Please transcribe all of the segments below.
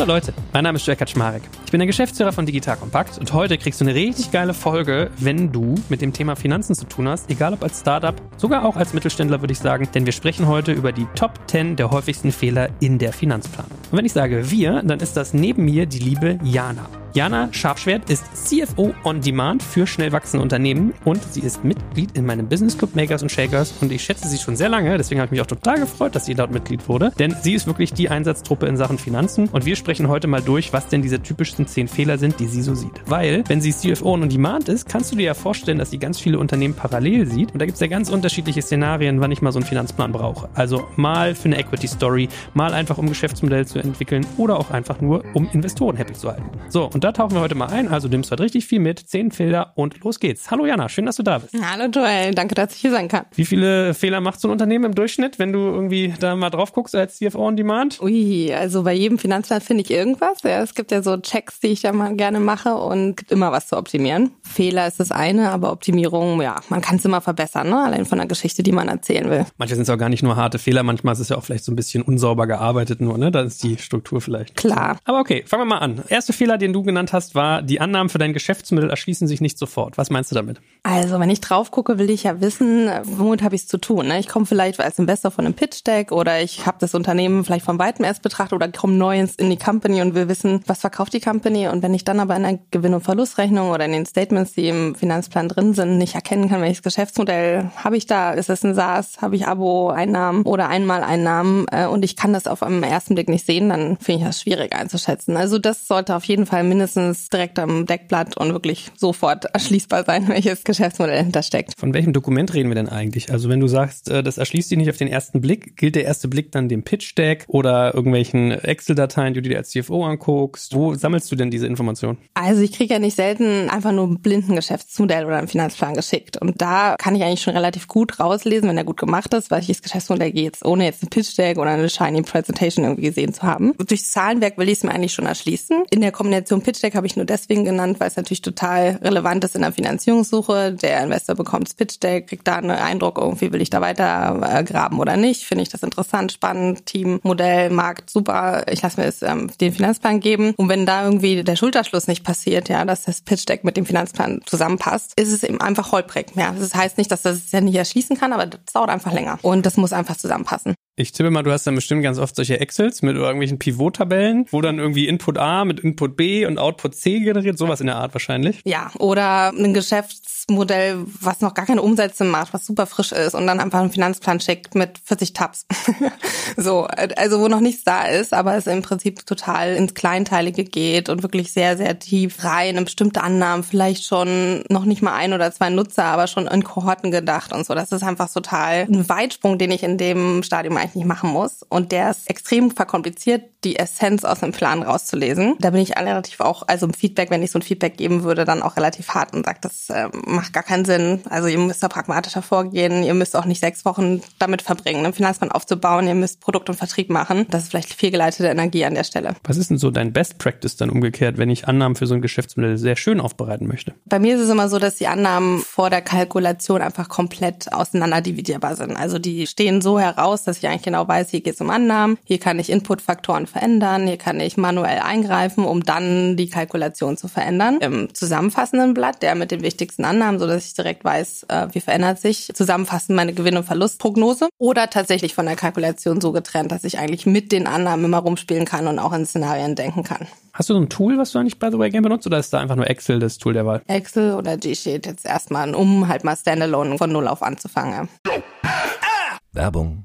Hallo Leute, mein Name ist Joel Kaczmarek. Ich bin der Geschäftsführer von Digital Kompakt und heute kriegst du eine richtig geile Folge, wenn du mit dem Thema Finanzen zu tun hast, egal ob als Startup, sogar auch als Mittelständler würde ich sagen, denn wir sprechen heute über die Top 10 der häufigsten Fehler in der Finanzplanung. Und wenn ich sage wir, dann ist das neben mir die liebe Jana. Jana Scharfschwert ist CFO on Demand für schnell wachsende Unternehmen und sie ist Mitglied in meinem Business Club Makers und Shakers und ich schätze sie schon sehr lange, deswegen habe ich mich auch total gefreut, dass sie dort Mitglied wurde, denn sie ist wirklich die Einsatztruppe in Sachen Finanzen und wir sprechen heute mal durch, was denn diese typischsten 10 Fehler sind, die sie so sieht. Weil, wenn sie CFO on Demand ist, kannst du dir ja vorstellen, dass sie ganz viele Unternehmen parallel sieht und da gibt es ja ganz unterschiedliche Szenarien, wann ich mal so einen Finanzplan brauche. Also mal für eine Equity Story, mal einfach um Geschäftsmodell zu entwickeln oder auch einfach nur, um Investoren happy zu halten. So, und da tauchen wir heute mal ein. Also nimmst heute richtig viel mit, zehn Fehler und los geht's. Hallo Jana, schön, dass du da bist. Hallo Joel, danke, dass ich hier sein kann. Wie viele Fehler macht so ein Unternehmen im Durchschnitt, wenn du irgendwie da mal drauf guckst als CFO on Demand? Ui, also bei jedem Finanzplan finde ich irgendwas. Ja, es gibt ja so Checks, die ich da mal gerne mache und gibt immer was zu optimieren. Fehler ist das eine, aber Optimierung, ja, man kann es immer verbessern, ne? allein von der Geschichte, die man erzählen will. Manche sind es auch gar nicht nur harte Fehler, manchmal ist es ja auch vielleicht so ein bisschen unsauber gearbeitet nur, ne? Da ist die Struktur vielleicht. Klar. Aber okay, fangen wir mal an. Erster Fehler, den du genannt hast, war, die Annahmen für dein Geschäftsmittel erschließen sich nicht sofort. Was meinst du damit? Also, wenn ich drauf gucke, will ich ja wissen, womit habe ich es zu tun. Ne? Ich komme vielleicht als Investor von einem Pitch-Deck oder ich habe das Unternehmen vielleicht von weitem erst betrachtet oder komme neu in die Company und will wissen, was verkauft die Company. Und wenn ich dann aber in der Gewinn- und Verlustrechnung oder in den Statements, die im Finanzplan drin sind, nicht erkennen kann, welches Geschäftsmodell habe ich da, ist es ein SaaS, habe ich Abo-Einnahmen oder Einmaleinnahmen äh, und ich kann das auf einem ersten Blick nicht sehen, dann finde ich das schwierig einzuschätzen. Also das sollte auf jeden Fall mindestens direkt am Deckblatt und wirklich sofort erschließbar sein, welches Geschäftsmodell hintersteckt. Von welchem Dokument reden wir denn eigentlich? Also wenn du sagst, äh, das erschließt sich nicht auf den ersten Blick, gilt der erste Blick dann dem Pitch-Deck oder irgendwelchen Excel-Dateien, die du dir als CFO anguckst? Wo sammelst du denn diese Informationen? Also ich kriege ja nicht selten einfach nur ein blinden Geschäftsmodell oder einen Finanzplan geschickt. Und da kann ich eigentlich schon relativ gut rauslesen, wenn er gut gemacht ist, welches Geschäftsmodell geht, ohne jetzt ein Pitch-Deck oder eine Shiny Presentation irgendwie gesehen zu haben. Durch Zahlenwerk will ich es mir eigentlich schon erschließen. In der Kombination Pitch-Deck habe ich nur deswegen genannt, weil es natürlich total relevant ist in der Finanzierungssuche. Der Investor bekommt das Pitch-Deck, kriegt da einen Eindruck, irgendwie will ich da weiter äh, graben oder nicht. Finde ich das interessant, spannend, Team, Modell, Markt, super. Ich lasse mir jetzt ähm, den Finanzplan geben. Und wenn da irgendwie der Schulterschluss nicht passiert, ja, dass das Pitch-Deck mit dem Finanzplan zusammenpasst, ist es eben einfach holprig. Ja, das heißt nicht, dass das es ja nicht erschließen kann, aber das dauert einfach länger. Und das muss einfach zusammenpassen. Ich tippe mal, du hast dann bestimmt ganz oft solche Excels mit irgendwelchen Pivot-Tabellen, wo dann irgendwie Input A mit Input B und Output C generiert, sowas in der Art wahrscheinlich. Ja, oder ein Geschäftsmodell, was noch gar keine Umsätze macht, was super frisch ist und dann einfach einen Finanzplan schickt mit 40 Tabs. so, also wo noch nichts da ist, aber es im Prinzip total ins Kleinteilige geht und wirklich sehr, sehr tief rein in bestimmte Annahmen, vielleicht schon noch nicht mal ein oder zwei Nutzer, aber schon in Kohorten gedacht und so. Das ist einfach total ein Weitsprung, den ich in dem Stadium eigentlich nicht machen muss. Und der ist extrem verkompliziert, die Essenz aus einem Plan rauszulesen. Da bin ich relativ auch, also im Feedback, wenn ich so ein Feedback geben würde, dann auch relativ hart und sage, das äh, macht gar keinen Sinn. Also ihr müsst da pragmatischer vorgehen. Ihr müsst auch nicht sechs Wochen damit verbringen, einen Finanzplan aufzubauen. Ihr müsst Produkt und Vertrieb machen. Das ist vielleicht fehlgeleitete Energie an der Stelle. Was ist denn so dein Best Practice dann umgekehrt, wenn ich Annahmen für so ein Geschäftsmodell sehr schön aufbereiten möchte? Bei mir ist es immer so, dass die Annahmen vor der Kalkulation einfach komplett auseinander dividierbar sind. Also die stehen so heraus, dass ich eigentlich genau weiß, hier geht es um Annahmen, hier kann ich Inputfaktoren verändern, hier kann ich manuell eingreifen, um dann die Kalkulation zu verändern. Im zusammenfassenden Blatt, der mit den wichtigsten Annahmen, so dass ich direkt weiß, äh, wie verändert sich zusammenfassend meine Gewinn- und Verlustprognose oder tatsächlich von der Kalkulation so getrennt, dass ich eigentlich mit den Annahmen immer rumspielen kann und auch in Szenarien denken kann. Hast du so ein Tool, was du eigentlich by the way gerne benutzt oder ist da einfach nur Excel das Tool der Wahl? Excel oder G-Sheet jetzt erstmal, um halt mal Standalone von Null auf anzufangen. Werbung.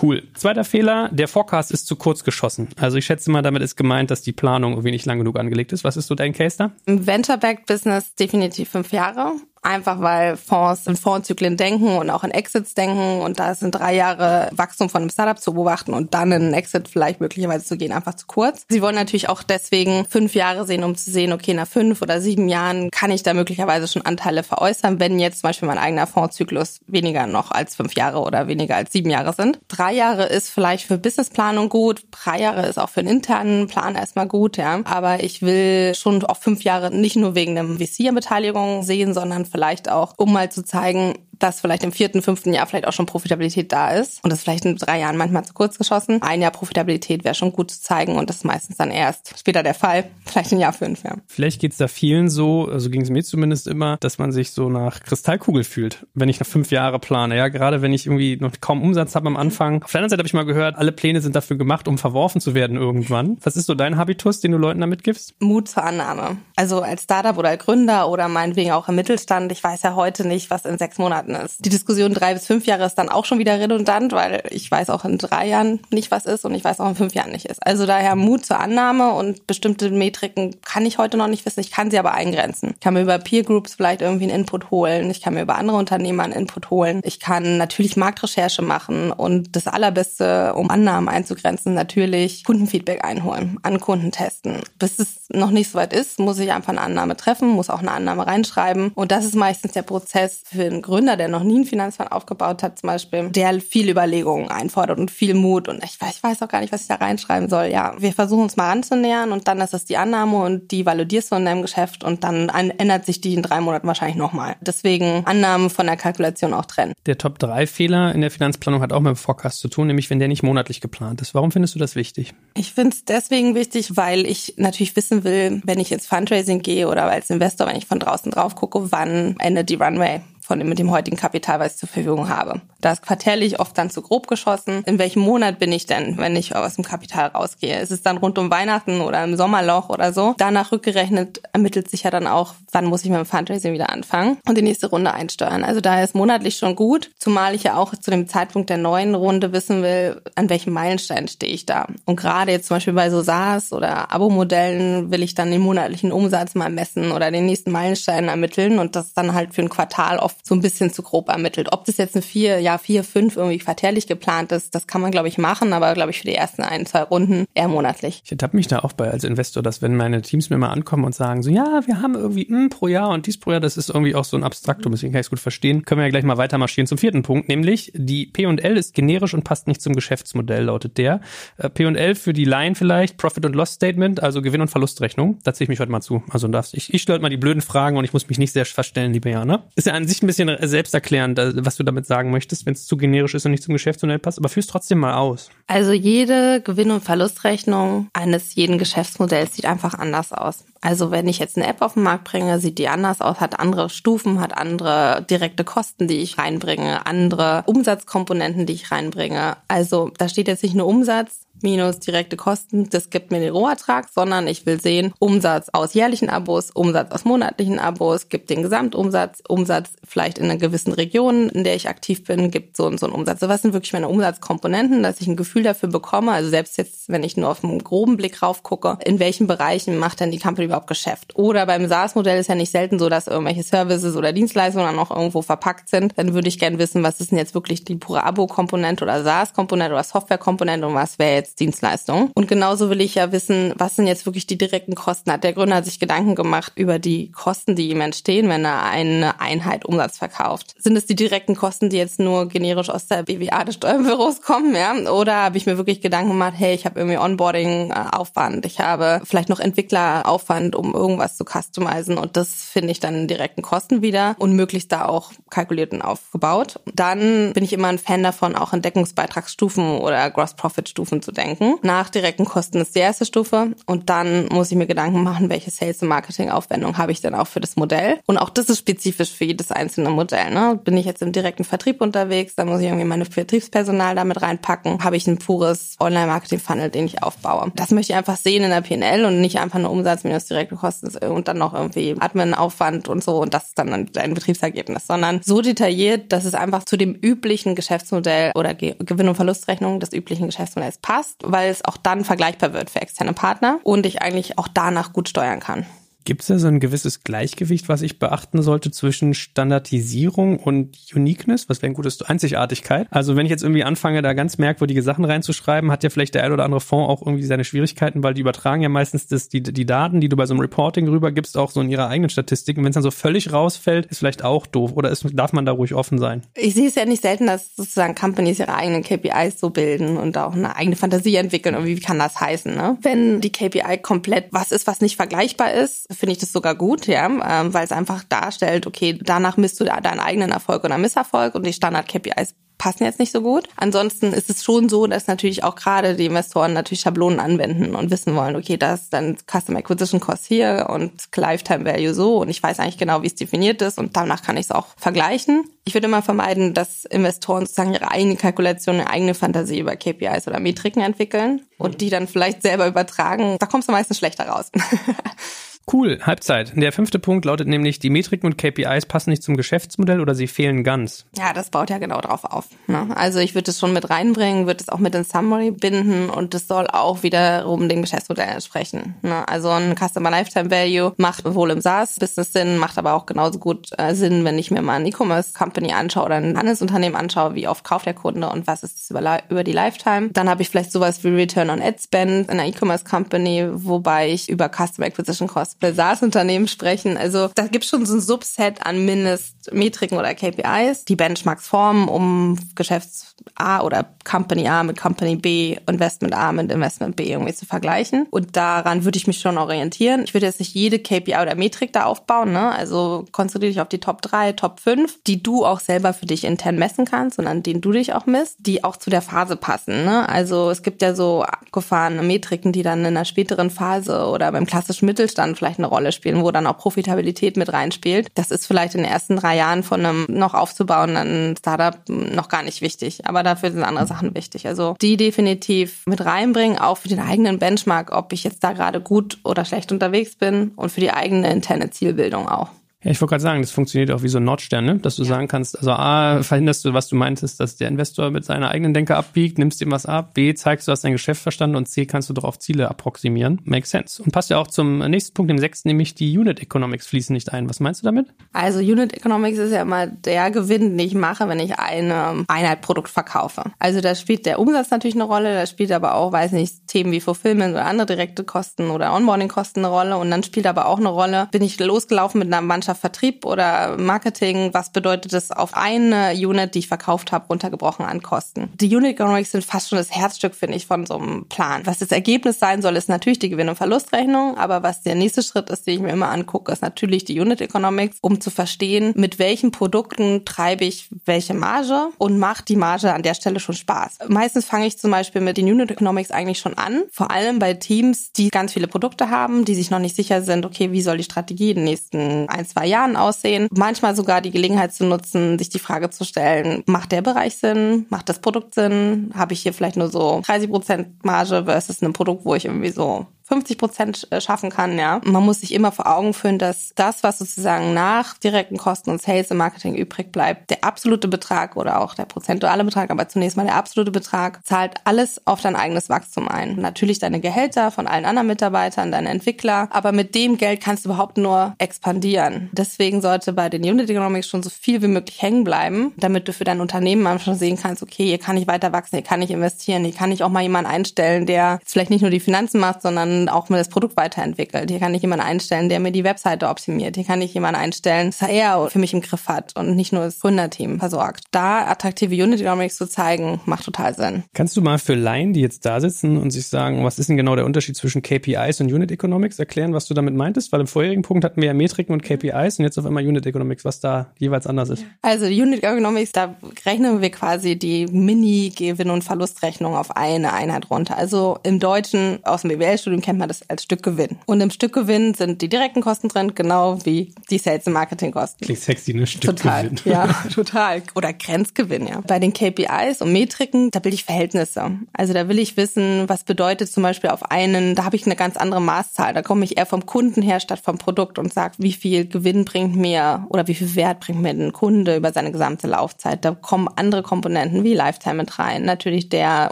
Cool. Zweiter Fehler, der Forecast ist zu kurz geschossen. Also ich schätze mal, damit ist gemeint, dass die Planung irgendwie nicht lang genug angelegt ist. Was ist so dein Case da? Im Venture-Backed Business definitiv fünf Jahre einfach weil Fonds in Fondszyklen denken und auch in Exits denken und da sind drei Jahre Wachstum von einem Startup zu beobachten und dann in einen Exit vielleicht möglicherweise zu gehen, einfach zu kurz. Sie wollen natürlich auch deswegen fünf Jahre sehen, um zu sehen, okay, nach fünf oder sieben Jahren kann ich da möglicherweise schon Anteile veräußern, wenn jetzt zum Beispiel mein eigener Fondszyklus weniger noch als fünf Jahre oder weniger als sieben Jahre sind. Drei Jahre ist vielleicht für Businessplanung gut, drei Jahre ist auch für einen internen Plan erstmal gut, ja. Aber ich will schon auch fünf Jahre nicht nur wegen einem VC-Beteiligung sehen, sondern vielleicht auch, um mal zu zeigen, dass vielleicht im vierten, fünften Jahr vielleicht auch schon Profitabilität da ist und das vielleicht in drei Jahren manchmal zu kurz geschossen. Ein Jahr Profitabilität wäre schon gut zu zeigen und das ist meistens dann erst später der Fall, vielleicht ein Jahr fünf, ja. Vielleicht geht's da vielen so, also ging es mir zumindest immer, dass man sich so nach Kristallkugel fühlt, wenn ich nach fünf Jahre plane. Ja, gerade wenn ich irgendwie noch kaum Umsatz habe am Anfang. Auf der anderen Seite habe ich mal gehört, alle Pläne sind dafür gemacht, um verworfen zu werden irgendwann. Was ist so dein Habitus, den du Leuten da mitgibst? Mut zur Annahme. Also als Startup oder Gründer oder meinetwegen auch im Mittelstand, ich weiß ja heute nicht, was in sechs Monaten ist. Die Diskussion drei bis fünf Jahre ist dann auch schon wieder redundant, weil ich weiß auch in drei Jahren nicht, was ist und ich weiß auch in fünf Jahren nicht ist. Also daher Mut zur Annahme und bestimmte Metriken kann ich heute noch nicht wissen. Ich kann sie aber eingrenzen. Ich kann mir über Peer Groups vielleicht irgendwie einen Input holen. Ich kann mir über andere Unternehmer einen Input holen. Ich kann natürlich Marktrecherche machen und das Allerbeste, um Annahmen einzugrenzen, natürlich Kundenfeedback einholen, an Kunden testen. Bis es noch nicht so weit ist, muss ich einfach eine Annahme treffen, muss auch eine Annahme reinschreiben. Und das ist meistens der Prozess für einen Gründer, der noch nie einen Finanzplan aufgebaut hat, zum Beispiel, der viel Überlegungen einfordert und viel Mut. Und ich weiß, ich weiß auch gar nicht, was ich da reinschreiben soll. Ja, wir versuchen uns mal anzunähern und dann ist es die Annahme und die validierst du in deinem Geschäft und dann ändert sich die in drei Monaten wahrscheinlich nochmal. Deswegen Annahmen von der Kalkulation auch trennen. Der Top-3-Fehler in der Finanzplanung hat auch mit dem Forecast zu tun, nämlich wenn der nicht monatlich geplant ist. Warum findest du das wichtig? Ich finde es deswegen wichtig, weil ich natürlich wissen will, wenn ich ins Fundraising gehe oder als Investor, wenn ich von draußen drauf gucke, wann endet die Runway von dem, mit dem heutigen Kapital, was ich zur Verfügung habe. Da ist quartärlich oft dann zu grob geschossen. In welchem Monat bin ich denn, wenn ich aus dem Kapital rausgehe? Ist es dann rund um Weihnachten oder im Sommerloch oder so? Danach rückgerechnet ermittelt sich ja dann auch, wann muss ich mit dem Fundraising wieder anfangen und die nächste Runde einsteuern. Also daher ist monatlich schon gut, zumal ich ja auch zu dem Zeitpunkt der neuen Runde wissen will, an welchem Meilenstein stehe ich da. Und gerade jetzt zum Beispiel bei so SaaS oder Abo-Modellen will ich dann den monatlichen Umsatz mal messen oder den nächsten Meilenstein ermitteln und das dann halt für ein Quartal oft oft so ein bisschen zu grob ermittelt. Ob das jetzt ein vier, ja vier, fünf irgendwie quartärlich geplant ist, das kann man glaube ich machen, aber glaube ich für die ersten ein, zwei Runden eher monatlich. Ich ertappe mich da auch bei als Investor, dass wenn meine Teams mir mal ankommen und sagen so, ja, wir haben irgendwie mh, hm, pro Jahr und dies pro Jahr, das ist irgendwie auch so ein Abstraktum, deswegen kann ich es gut verstehen, können wir ja gleich mal weiter marschieren zum vierten Punkt, nämlich die P&L ist generisch und passt nicht zum Geschäftsmodell, lautet der. Äh, P&L für die Line vielleicht, Profit und Loss Statement, also Gewinn- und Verlustrechnung. Da ziehe ich mich heute mal zu. Also darfst ich, ich stelle mal die blöden Fragen und ich muss mich nicht sehr verstellen, liebe Jana. Ist ja an sich ein bisschen selbsterklärend, was du damit sagen möchtest, wenn es zu generisch ist und nicht zum Geschäftsmodell passt, aber führst trotzdem mal aus. Also jede Gewinn- und Verlustrechnung eines jeden Geschäftsmodells sieht einfach anders aus. Also wenn ich jetzt eine App auf den Markt bringe, sieht die anders aus, hat andere Stufen, hat andere direkte Kosten, die ich reinbringe, andere Umsatzkomponenten, die ich reinbringe. Also da steht jetzt nicht nur Umsatz, minus direkte Kosten, das gibt mir den Rohertrag, sondern ich will sehen, Umsatz aus jährlichen Abos, Umsatz aus monatlichen Abos, gibt den Gesamtumsatz, Umsatz vielleicht in einer gewissen Region, in der ich aktiv bin, gibt so und so einen Umsatz. So was sind wirklich meine Umsatzkomponenten, dass ich ein Gefühl dafür bekomme, also selbst jetzt, wenn ich nur auf einen groben Blick rauf gucke, in welchen Bereichen macht denn die Company überhaupt Geschäft? Oder beim SaaS-Modell ist ja nicht selten so, dass irgendwelche Services oder Dienstleistungen dann noch irgendwo verpackt sind. Dann würde ich gerne wissen, was ist denn jetzt wirklich die pure Abo-Komponente oder SaaS-Komponente oder Software-Komponente und was wäre jetzt Geschäftsdienstleistung. Und genauso will ich ja wissen, was sind jetzt wirklich die direkten Kosten? Hat der Gründer sich Gedanken gemacht über die Kosten, die ihm entstehen, wenn er eine Einheit Umsatz verkauft? Sind es die direkten Kosten, die jetzt nur generisch aus der BWA des Steuerbüros kommen, ja? Oder habe ich mir wirklich Gedanken gemacht, hey, ich habe irgendwie Onboarding-Aufwand, ich habe vielleicht noch Entwickleraufwand, um irgendwas zu customizen und das finde ich dann in direkten Kosten wieder und möglichst da auch kalkuliert und aufgebaut. Dann bin ich immer ein Fan davon, auch in oder Gross-Profit-Stufen zu denken. Nach direkten Kosten ist die erste Stufe und dann muss ich mir Gedanken machen, welche Sales- und Marketing-Aufwendung habe ich dann auch für das Modell. Und auch das ist spezifisch für jedes einzelne Modell. Ne? Bin ich jetzt im direkten Vertrieb unterwegs, dann muss ich irgendwie meine Vertriebspersonal damit reinpacken. Habe ich ein pures Online-Marketing-Funnel, den ich aufbaue. Das möchte ich einfach sehen in der PNL und nicht einfach nur Umsatz minus direkte Kosten und dann noch irgendwie Admin-Aufwand und so und das ist dann ein Betriebsergebnis, sondern so detailliert, dass es einfach zu dem üblichen Geschäftsmodell oder Gewinn- und Verlustrechnung des üblichen Geschäftsmodells passt, weil es auch dann vergleichbar wird für externe Partner und ich eigentlich auch danach gut steuern kann. Gibt es da so ein gewisses Gleichgewicht, was ich beachten sollte zwischen Standardisierung und Uniqueness? Was wäre ein gutes Einzigartigkeit? Also wenn ich jetzt irgendwie anfange, da ganz merkwürdige Sachen reinzuschreiben, hat ja vielleicht der ein oder andere Fonds auch irgendwie seine Schwierigkeiten, weil die übertragen ja meistens das, die, die Daten, die du bei so einem Reporting rübergibst, auch so in ihrer eigenen Statistiken. Wenn es dann so völlig rausfällt, ist vielleicht auch doof. Oder ist, darf man da ruhig offen sein? Ich sehe es ja nicht selten, dass sozusagen Companies ihre eigenen KPIs so bilden und auch eine eigene Fantasie entwickeln. Und wie kann das heißen? Ne? Wenn die KPI komplett was ist, was nicht vergleichbar ist, finde ich das sogar gut, ja, ähm, weil es einfach darstellt, okay, danach misst du deinen eigenen Erfolg oder Misserfolg und die Standard-KPIs passen jetzt nicht so gut. Ansonsten ist es schon so, dass natürlich auch gerade die Investoren natürlich Schablonen anwenden und wissen wollen, okay, das ist dann Custom Acquisition Cost hier und Lifetime Value so und ich weiß eigentlich genau, wie es definiert ist und danach kann ich es auch vergleichen. Ich würde immer vermeiden, dass Investoren sozusagen ihre eigene Kalkulation, eine eigene Fantasie über KPIs oder Metriken entwickeln und die dann vielleicht selber übertragen. Da kommst du meistens schlechter raus. Cool, Halbzeit. Der fünfte Punkt lautet nämlich, die Metriken und KPIs passen nicht zum Geschäftsmodell oder sie fehlen ganz. Ja, das baut ja genau drauf auf. Ne? Also ich würde es schon mit reinbringen, würde es auch mit in Summary binden und es soll auch wiederum dem Geschäftsmodell entsprechen. Ne? Also ein Customer Lifetime Value macht wohl im SaaS-Business Sinn, macht aber auch genauso gut äh, Sinn, wenn ich mir mal ein E-Commerce-Company anschaue oder ein Handelsunternehmen anschaue, wie oft kauft der Kunde und was ist es über, über die Lifetime. Dann habe ich vielleicht sowas wie Return on Ad Spend in einer E-Commerce-Company, wobei ich über Customer Acquisition Bei SaaS-Unternehmen sprechen. Also da gibt schon so ein Subset an Mindestmetriken oder KPIs, die Benchmarks formen, um Geschäfts A oder Company A mit Company B, Investment A mit Investment B irgendwie zu vergleichen. Und daran würde ich mich schon orientieren. Ich würde jetzt nicht jede KPI oder Metrik da aufbauen. Ne? Also konzentriere dich auf die Top 3, Top 5, die du auch selber für dich intern messen kannst und an denen du dich auch misst, die auch zu der Phase passen. Ne? Also es gibt ja so abgefahrene Metriken, die dann in einer späteren Phase oder beim klassischen Mittelstand vielleicht eine Rolle spielen, wo dann auch Profitabilität mit reinspielt. Das ist vielleicht in den ersten drei Jahren von einem noch aufzubauenden Startup noch gar nicht wichtig. Aber dafür sind andere Sachen wichtig. Also die definitiv mit reinbringen, auch für den eigenen Benchmark, ob ich jetzt da gerade gut oder schlecht unterwegs bin und für die eigene interne Zielbildung auch. Ja, ich wollte gerade sagen, das funktioniert auch wie so ein Nordstern, ne? dass du ja. sagen kannst, also A, verhinderst du, was du meintest, dass der Investor mit seiner eigenen Denke abbiegt, nimmst ihm was ab, B, zeigst du hast dein Geschäft verstanden und C, kannst du doch auf Ziele approximieren. Makes sense. Und passt ja auch zum nächsten Punkt, dem sechsten, nämlich die Unit Economics fließen nicht ein. Was meinst du damit? Also Unit Economics ist ja immer der Gewinn, den ich mache, wenn ich eine Einheit Produkt verkaufe. Also da spielt der Umsatz natürlich eine Rolle, da spielt aber auch, weiß nicht, Themen wie Fulfillment oder andere direkte Kosten oder Onboarding-Kosten eine Rolle und dann spielt aber auch eine Rolle, bin ich losgelaufen mit einer Mannschaft Vertrieb oder Marketing, was bedeutet es auf eine Unit, die ich verkauft habe, runtergebrochen an Kosten. Die Unit Economics sind fast schon das Herzstück, finde ich, von so einem Plan. Was das Ergebnis sein soll, ist natürlich die Gewinn- und Verlustrechnung, aber was der nächste Schritt ist, den ich mir immer angucke, ist natürlich die Unit Economics, um zu verstehen, mit welchen Produkten treibe ich welche Marge und macht die Marge an der Stelle schon Spaß. Meistens fange ich zum Beispiel mit den Unit Economics eigentlich schon an, vor allem bei Teams, die ganz viele Produkte haben, die sich noch nicht sicher sind, okay, wie soll die Strategie in den nächsten ein, zwei Jahren aussehen. Manchmal sogar die Gelegenheit zu nutzen, sich die Frage zu stellen, macht der Bereich Sinn? Macht das Produkt Sinn? Habe ich hier vielleicht nur so 30 Prozent Marge versus ein Produkt, wo ich irgendwie so 50 Prozent äh, schaffen kann, ja. Man muss sich immer vor Augen führen, dass das, was sozusagen nach direkten Kosten und Sales im Marketing übrig bleibt, der absolute Betrag oder auch der prozentuale Betrag, aber zunächst mal der absolute Betrag, zahlt alles auf dein eigenes Wachstum ein. Natürlich deine Gehälter von allen anderen Mitarbeitern, deine Entwickler, aber mit dem Geld kannst du überhaupt nur expandieren. Deswegen sollte bei den Unit Economics schon so viel wie möglich hängen bleiben, damit du für dein Unternehmen einfach schon sehen kannst, okay, hier kann ich weiter wachsen, hier kann ich investieren, hier kann ich auch mal jemanden einstellen, der vielleicht nicht nur die Finanzen macht, sondern auch mal das Produkt weiterentwickelt. Hier kann ich jemanden einstellen, der mir die Webseite optimiert. Hier kann ich jemanden einstellen, der er für mich im Griff hat und nicht nur das Gründerteam versorgt. Da attraktive Unit Economics zu zeigen, macht total Sinn. Kannst du mal für Laien, die jetzt da sitzen und sich sagen, was ist denn genau der Unterschied zwischen KPIs und Unit Economics, erklären, was du damit meintest? Weil im vorherigen Punkt hatten wir ja Metriken und KPIs und jetzt auf einmal Unit Economics, was da jeweils anders ist. Also Unit Economics, da rechnen wir quasi die Mini-Gewinn- und Verlustrechnung auf eine Einheit runter. Also im Deutschen aus dem BWL-Studium kennt man das als Stückgewinn. Und im Stückgewinn sind die direkten Kosten drin, genau wie die Sales- und Marketingkosten. Klingt sexy, ne? Stückgewinn. Total, ja, total. Oder Grenzgewinn, ja. Bei den KPIs und Metriken, da will ich Verhältnisse. Also da will ich wissen, was bedeutet zum Beispiel auf einen, da habe ich eine ganz andere Maßzahl. Da komme ich eher vom Kunden her statt vom Produkt und sage, wie viel Gewinn bringt mir oder wie viel Wert bringt mir ein Kunde über seine gesamte Laufzeit. Da kommen andere Komponenten wie Lifetime mit rein. Natürlich der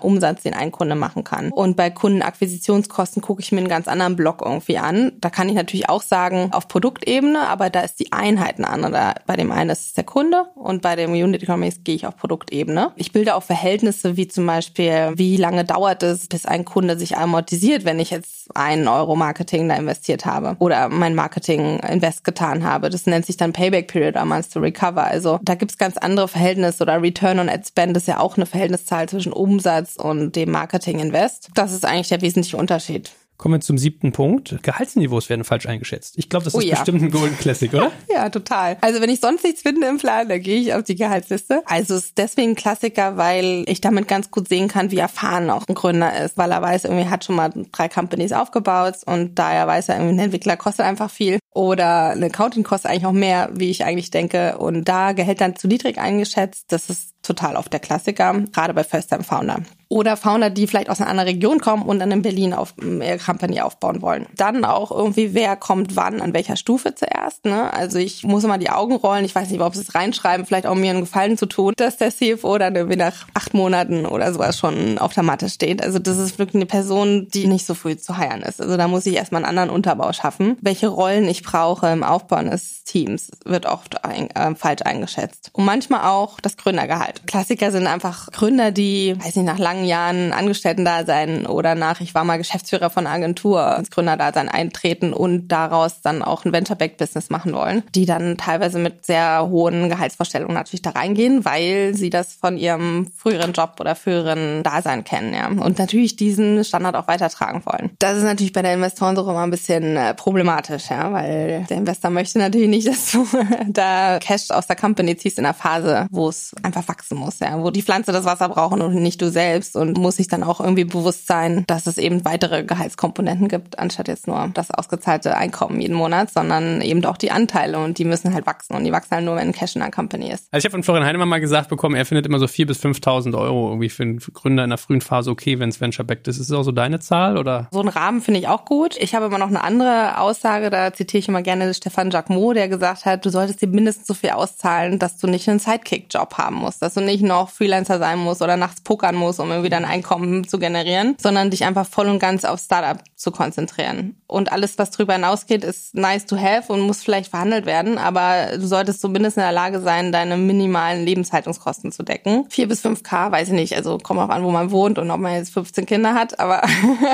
Umsatz, den ein Kunde machen kann. Und bei Kundenakquisitionskosten gucke ich mir einen ganz anderen Block irgendwie an. Da kann ich natürlich auch sagen, auf Produktebene, aber da ist die Einheit eine andere. Bei dem einen ist es der Kunde und bei dem Unit Economics gehe ich auf Produktebene. Ich bilde auch Verhältnisse wie zum Beispiel, wie lange dauert es, bis ein Kunde sich amortisiert, wenn ich jetzt einen Euro Marketing da investiert habe oder mein Marketing Invest getan habe. Das nennt sich dann Payback Period or Months to Recover. Also da gibt's ganz andere Verhältnisse oder Return on Ad Spend ist ja auch eine Verhältniszahl zwischen Umsatz und dem Marketing Invest. Das ist eigentlich der wesentliche Unterschied. Kommen wir zum siebten Punkt. Gehaltsniveaus werden falsch eingeschätzt. Ich glaube, das Oh ist ja. bestimmt ein Golden Classic, oder? Ja, total. Also wenn ich sonst nichts finde im Plan, dann gehe ich auf die Gehaltsliste. Also es ist deswegen ein Klassiker, weil ich damit ganz gut sehen kann, wie erfahren auch ein Gründer ist, weil er weiß, irgendwie hat schon mal drei Companies aufgebaut und daher weiß er, irgendwie ein Entwickler kostet einfach viel oder ein Accounting kostet eigentlich auch mehr, wie ich eigentlich denke und da Gehälter zu niedrig eingeschätzt, das ist total oft der Klassiker, gerade bei First-Time-Founder. Oder Founder, die vielleicht aus einer anderen Region kommen und dann in Berlin auf ihre Company aufbauen wollen. Dann auch irgendwie, wer kommt wann, an welcher Stufe zuerst. Ne? Also ich muss immer die Augen rollen. Ich weiß nicht, ob sie es reinschreiben, vielleicht auch mir einen Gefallen zu tun, dass der CFO dann irgendwie nach acht Monaten oder sowas schon auf der Matte steht. Also das ist wirklich eine Person, die nicht so früh zu heiern ist. Also da muss ich erstmal einen anderen Unterbau schaffen. Welche Rollen ich brauche im Aufbau eines Teams wird oft ein, äh, falsch eingeschätzt. Und manchmal auch das Gründergehalt. Klassiker sind einfach Gründer, die, weiß nicht, nach langen Jahren Angestellten-Dasein oder nach, ich war mal Geschäftsführer von Agentur, ins Gründerdasein eintreten und daraus dann auch ein Venture-Backed-Business machen wollen, die dann teilweise mit sehr hohen Gehaltsvorstellungen natürlich da reingehen, weil sie das von ihrem früheren Job oder früheren Dasein kennen, ja. Und natürlich diesen Standard auch weitertragen wollen. Das ist natürlich bei der Investorensuche immer ein bisschen äh, problematisch, ja, weil der Investor möchte natürlich nicht, dass du da Cash aus der Company ziehst in einer Phase, wo es einfach wachsen muss, ja, wo die Pflanze das Wasser brauchen und nicht du selbst und muss sich dann auch irgendwie bewusst sein, dass es eben weitere Gehaltskomponenten gibt, anstatt jetzt nur das ausgezahlte Einkommen jeden Monat, sondern eben auch die Anteile und die müssen halt wachsen und die wachsen halt nur, wenn Cash in der Company ist. Also ich habe von Florian Heinemann mal gesagt bekommen, er findet immer so 4.000 bis 5.000 Euro irgendwie für einen Gründer in der frühen Phase okay, wenn es Venture-backed ist. Ist das auch so deine Zahl oder? So einen Rahmen finde ich auch gut. Ich habe immer noch eine andere Aussage, da zitiere ich immer gerne Stefan Jacquemot, der gesagt hat, du solltest dir mindestens so viel auszahlen, dass du nicht einen Sidekick-Job haben musst, dass du nicht noch Freelancer sein musst oder nachts pokern musst, um irgendwie dein Einkommen zu generieren, sondern dich einfach voll und ganz auf Startup zu konzentrieren. Und alles, was drüber hinausgeht, ist nice to have und muss vielleicht verhandelt werden, aber du solltest zumindest in der Lage sein, deine minimalen Lebenshaltungskosten zu decken. Vier bis fünf K, weiß ich nicht, also kommt auch an, wo man wohnt und ob man jetzt 15 Kinder hat, aber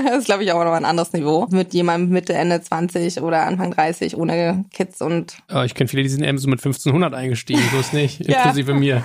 das ist, glaube ich, auch noch ein anderes Niveau. Mit jemandem Mitte, Ende 20 oder Anfang 30 ohne Kids und Ja, ich kenne viele, die sind eben so mit 1500 eingestiegen, so ist nicht, Ja. inklusive mir.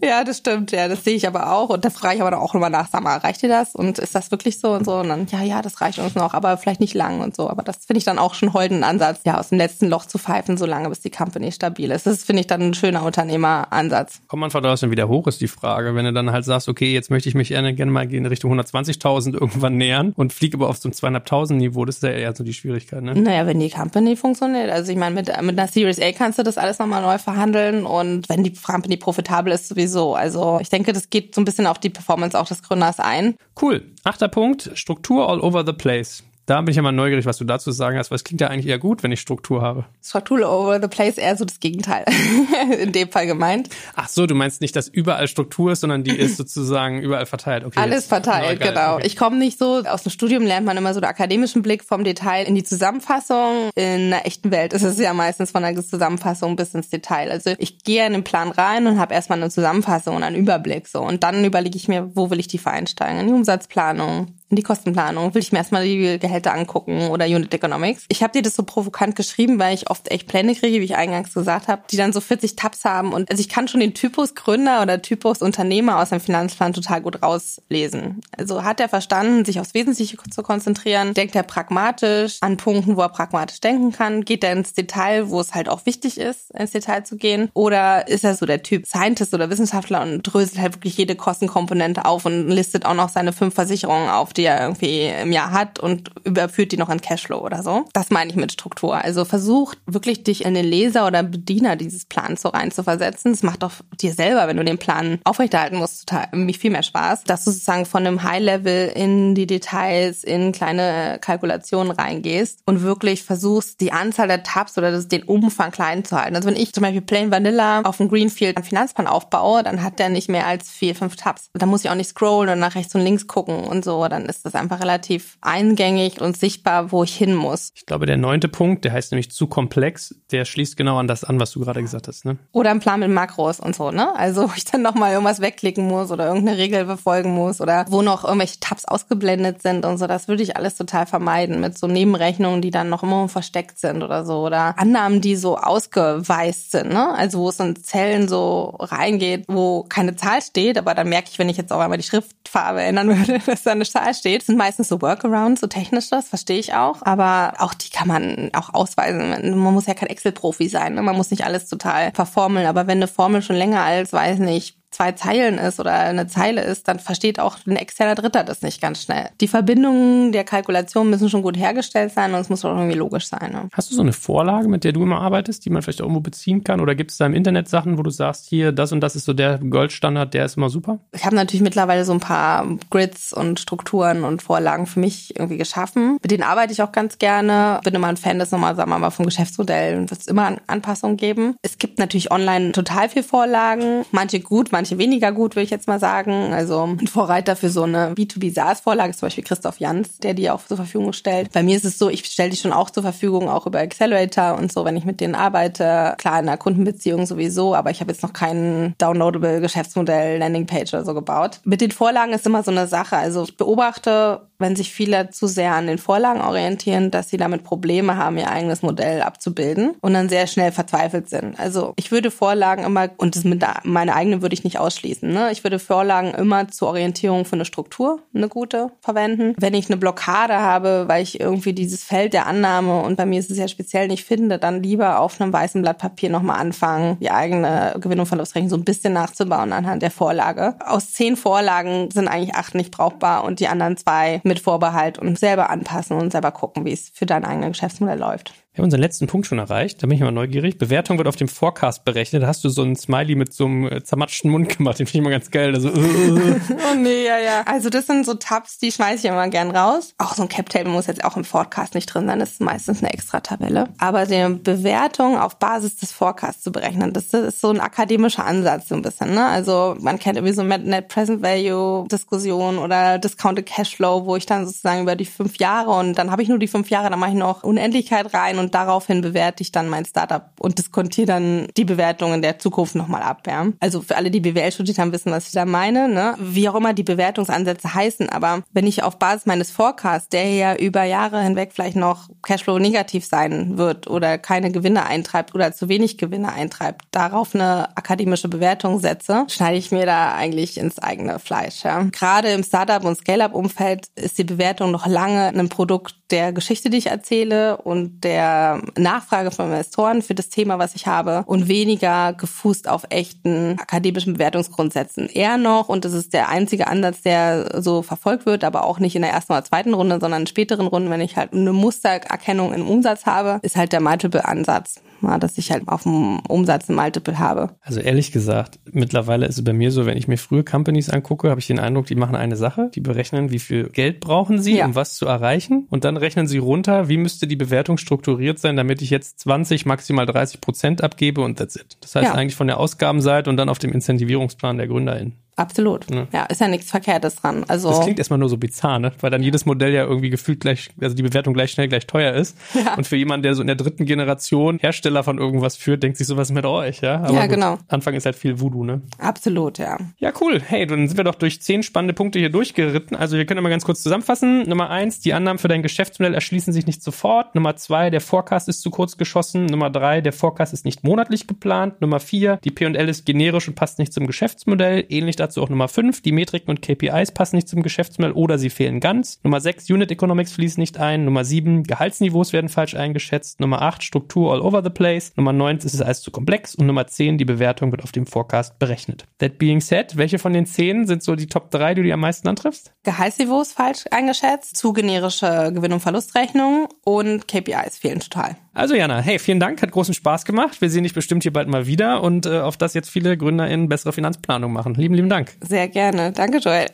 Ja? Ja, das stimmt, ja, das sehe ich aber auch. Und da frage ich aber dann auch nochmal nach, sag mal, reicht dir das? Und ist das wirklich so und so? Und dann, ja, ja, das reicht uns noch, aber vielleicht nicht lang und so. Aber das finde ich dann auch schon holden Ansatz, ja, aus dem letzten Loch zu pfeifen, solange bis die Company stabil ist. Das finde ich dann ein schöner Unternehmeransatz. Kommt man von da aus dann wieder hoch, ist die Frage. Wenn du dann halt sagst, okay, jetzt möchte ich mich gerne, gerne mal in Richtung 120.000 irgendwann nähern und fliege aber auf so ein 2.500 Niveau, das ist ja eher so die Schwierigkeit, ne? Naja, wenn die Company funktioniert. Also ich meine, mit, mit einer Series A kannst du das alles nochmal neu verhandeln und wenn die Company profitabel ist, sowieso. Also ich denke, das geht so ein bisschen auf die Performance auch des Gründers ein. Cool. Achter Punkt, Struktur all over the place. Da bin ich ja mal neugierig, was du dazu sagen hast, weil es klingt ja eigentlich eher gut, wenn ich Struktur habe. Struktur over the place, eher so das Gegenteil. In dem Fall gemeint. Ach so, du meinst nicht, dass überall Struktur ist, sondern die ist sozusagen überall verteilt. Okay, Alles verteilt, geil, genau. okay. Ich komme nicht so, aus dem Studium lernt man immer so den akademischen Blick vom Detail in die Zusammenfassung. In der echten Welt ist es ja meistens von der Zusammenfassung bis ins Detail. Also ich gehe in den Plan rein und habe erstmal eine Zusammenfassung und einen Überblick so. Und dann überlege ich mir, wo will ich tiefer einsteigen? In die Umsatzplanung, in die Kostenplanung, will ich mir erstmal die Gehälter angucken oder Unit Economics. Ich habe dir das so provokant geschrieben, weil ich oft echt Pläne kriege, wie ich eingangs gesagt habe, die dann so 40 Tabs haben. Und also ich kann schon den Typus Gründer oder Typus Unternehmer aus dem Finanzplan total gut rauslesen. Also hat er verstanden, sich aufs Wesentliche zu konzentrieren, denkt er pragmatisch an Punkten, wo er pragmatisch denken kann, geht er ins Detail, wo es halt auch wichtig ist, ins Detail zu gehen, oder ist er so der Typ Scientist oder Wissenschaftler und dröselt halt wirklich jede Kostenkomponente auf und listet auch noch seine fünf Versicherungen auf, die er irgendwie im Jahr hat und überführt die noch in Cashflow oder so. Das meine ich mit Struktur. Also versuch wirklich dich in den Leser oder Bediener dieses Plans so rein zu versetzen. Das macht doch dir selber, wenn du den Plan aufrechterhalten musst, total mich viel mehr Spaß, dass du sozusagen von einem High-Level in die Details, in kleine Kalkulationen reingehst und wirklich versuchst, die Anzahl der Tabs oder das, den Umfang klein zu halten. Also wenn ich zum Beispiel Plain Vanilla auf dem Greenfield einen Finanzplan aufbaue, dann hat der nicht mehr als vier, fünf Tabs. Da muss ich auch nicht scrollen und nach rechts und links gucken und so. Dann ist das einfach relativ eingängig und sichtbar, wo ich hin muss. Ich glaube, der neunte Punkt, der heißt nämlich zu komplex, der schließt genau an das an, was du gerade gesagt hast. Ne? Oder ein Plan mit Makros und so, ne? Also wo ich dann nochmal irgendwas wegklicken muss oder irgendeine Regel befolgen muss oder wo noch irgendwelche Tabs ausgeblendet sind und so. Das würde ich alles total vermeiden mit so Nebenrechnungen, die dann noch immer versteckt sind oder so. Oder Annahmen, die so ausgeweist sind, ne? Also wo es in Zellen so reingeht, wo keine Zahl steht, aber dann merke ich, wenn ich jetzt auch einmal die Schriftfarbe ändern würde, dass da eine Zahl steht. Sind meistens so Workarounds, so technisch das, verstehe ich auch. Aber auch die kann man auch ausweisen. Man muss ja kein Excel-Profi sein. Ne? Man muss nicht alles total verformeln. Aber wenn eine Formel schon länger als, weiß nicht, zwei Zeilen ist oder eine Zeile ist, dann versteht auch ein externer Dritter das nicht ganz schnell. Die Verbindungen der Kalkulation müssen schon gut hergestellt sein und es muss auch irgendwie logisch sein. Ne? Hast du so eine Vorlage, mit der du immer arbeitest, die man vielleicht auch irgendwo beziehen kann? Oder gibt es da im Internet Sachen, wo du sagst, hier, das und das ist so der Goldstandard, der ist immer super? Ich habe natürlich mittlerweile so ein paar Grids und Strukturen und Vorlagen für mich irgendwie geschaffen. Mit denen arbeite ich auch ganz gerne. Bin immer ein Fan des nochmal, sagen wir mal, vom Geschäftsmodell. Wird es immer Anpassungen geben. Es gibt natürlich online total viel Vorlagen. Manche gut, manche weniger gut, würde ich jetzt mal sagen. Also ein Vorreiter für so eine B2B SaaS-Vorlage ist zum Beispiel Christoph Jans, der die auch zur Verfügung stellt. Bei mir ist es so, ich stelle die schon auch zur Verfügung, auch über Accelerator und so, wenn ich mit denen arbeite. Klar, in einer Kundenbeziehung sowieso, aber ich habe jetzt noch kein downloadable Geschäftsmodell, Landingpage oder so gebaut. Mit den Vorlagen ist immer so eine Sache. Also ich beobachte, wenn sich viele zu sehr an den Vorlagen orientieren, dass sie damit Probleme haben, ihr eigenes Modell abzubilden und dann sehr schnell verzweifelt sind. Also ich würde Vorlagen immer, und das mit meine eigene würde ich nicht ausschließen, ne? ich würde Vorlagen immer zur Orientierung für eine Struktur, eine gute, verwenden. Wenn ich eine Blockade habe, weil ich irgendwie dieses Feld der Annahme, und bei mir ist es ja speziell nicht finde, dann lieber auf einem weißen Blatt Papier nochmal anfangen, die eigene Gewinn- und Verlustrechnung so ein bisschen nachzubauen anhand der Vorlage. Aus zehn Vorlagen sind eigentlich acht nicht brauchbar und die anderen zwei mit Vorbehalt und selber anpassen und selber gucken, wie es für dein eigenes Geschäftsmodell läuft. Wir haben unseren letzten Punkt schon erreicht. Da bin ich mal neugierig. Bewertung wird auf dem Forecast berechnet. Da hast du so einen Smiley mit so einem äh, zermatschten Mund gemacht. Den finde ich immer ganz geil. Also, äh, Oh nee, ja, ja. Also das sind so Tabs, die schmeiße ich immer gern raus. Auch so ein Cap-Table muss jetzt auch im Forecast nicht drin sein. Das ist meistens eine extra Tabelle. Aber die Bewertung auf Basis des Forecasts zu berechnen, das ist so ein akademischer Ansatz so ein bisschen. Ne? Also man kennt irgendwie so Net Present Value Diskussion oder Discounted Cashflow, wo ich dann sozusagen über die fünf Jahre und dann habe ich nur die fünf Jahre, dann mache ich noch Unendlichkeit rein und daraufhin bewerte ich dann mein Startup und diskontiere dann die Bewertung in der Zukunft nochmal ab. Ja? Also für alle, die BWL studiert haben, wissen, was ich da meine. Ne? Wie auch immer die Bewertungsansätze heißen, aber wenn ich auf Basis meines Forecasts, der ja über Jahre hinweg vielleicht noch Cashflow negativ sein wird oder keine Gewinne eintreibt oder zu wenig Gewinne eintreibt, darauf eine akademische Bewertung setze, schneide ich mir da eigentlich ins eigene Fleisch. Ja? Gerade im Startup- und Scale-up-Umfeld ist die Bewertung noch lange ein Produkt der Geschichte, die ich erzähle und der Nachfrage von Investoren für das Thema, was ich habe und weniger gefußt auf echten akademischen Bewertungsgrundsätzen. Eher noch, und das ist der einzige Ansatz, der so verfolgt wird, aber auch nicht in der ersten oder zweiten Runde, sondern in späteren Runden, wenn ich halt eine Mustererkennung im Umsatz habe, ist halt der Multiple-Ansatz. Erstmal, dass ich halt auf dem Umsatz ein Multiple habe. Also ehrlich gesagt, mittlerweile ist es bei mir so, wenn ich mir frühe Companies angucke, habe ich den Eindruck, die machen eine Sache, die berechnen, wie viel Geld brauchen sie, ja. um was zu erreichen und dann rechnen sie runter, wie müsste die Bewertung strukturiert sein, damit ich jetzt 20, maximal 30 Prozent abgebe und that's it. Das heißt ja. eigentlich von der Ausgabenseite und dann auf dem Incentivierungsplan der GründerInnen. Absolut. Ja. ja, ist ja nichts Verkehrtes dran. Also das klingt erstmal nur so bizarr, ne? Weil dann jedes Modell ja irgendwie gefühlt gleich, also die Bewertung gleich schnell gleich teuer ist. Ja. Und für jemanden, der so in der dritten Generation Hersteller von irgendwas führt, denkt sich sowas mit euch, ja? Aber ja, genau. Gut, Anfang ist halt viel Voodoo, ne? Absolut, ja. Ja, cool. Hey, dann sind wir doch durch zehn spannende Punkte hier durchgeritten. Also wir können mal ganz kurz zusammenfassen. Nummer eins, die Annahmen für dein Geschäftsmodell erschließen sich nicht sofort. Nummer zwei, der Forecast ist zu kurz geschossen. Nummer drei, der Forecast ist nicht monatlich geplant. Nummer vier, die P&L ist generisch und passt nicht zum Geschäftsmodell. Ähnlich dazu auch Nummer fünf, die Metriken und KPIs passen nicht zum Geschäftsmodell oder sie fehlen ganz. Nummer 6, Unit Economics fließen nicht ein. Nummer 7, Gehaltsniveaus werden falsch eingeschätzt. Nummer 8, Struktur all over the place. Nummer 9, ist es alles zu komplex. Und Nummer 10, die Bewertung wird auf dem Forecast berechnet. That being said, welche von den 10 sind so die Top 3, die du am meisten antriffst? Gehaltsniveaus falsch eingeschätzt, zu generische Gewinn- und Verlustrechnung und KPIs fehlen total. Also Jana, hey, vielen Dank, hat großen Spaß gemacht. Wir sehen dich bestimmt hier bald mal wieder und äh, auf das jetzt viele GründerInnen bessere Finanzplanung machen. Lieben, lieben Dank. Sehr gerne. Danke, Joel.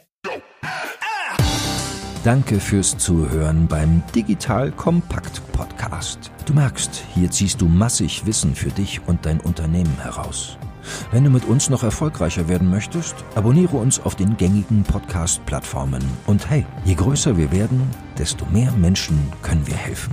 Danke fürs Zuhören beim Digital Kompakt Podcast. Du merkst, hier ziehst du massig Wissen für dich und dein Unternehmen heraus. Wenn du mit uns noch erfolgreicher werden möchtest, abonniere uns auf den gängigen Podcast-Plattformen. Und hey, je größer wir werden, desto mehr Menschen können wir helfen.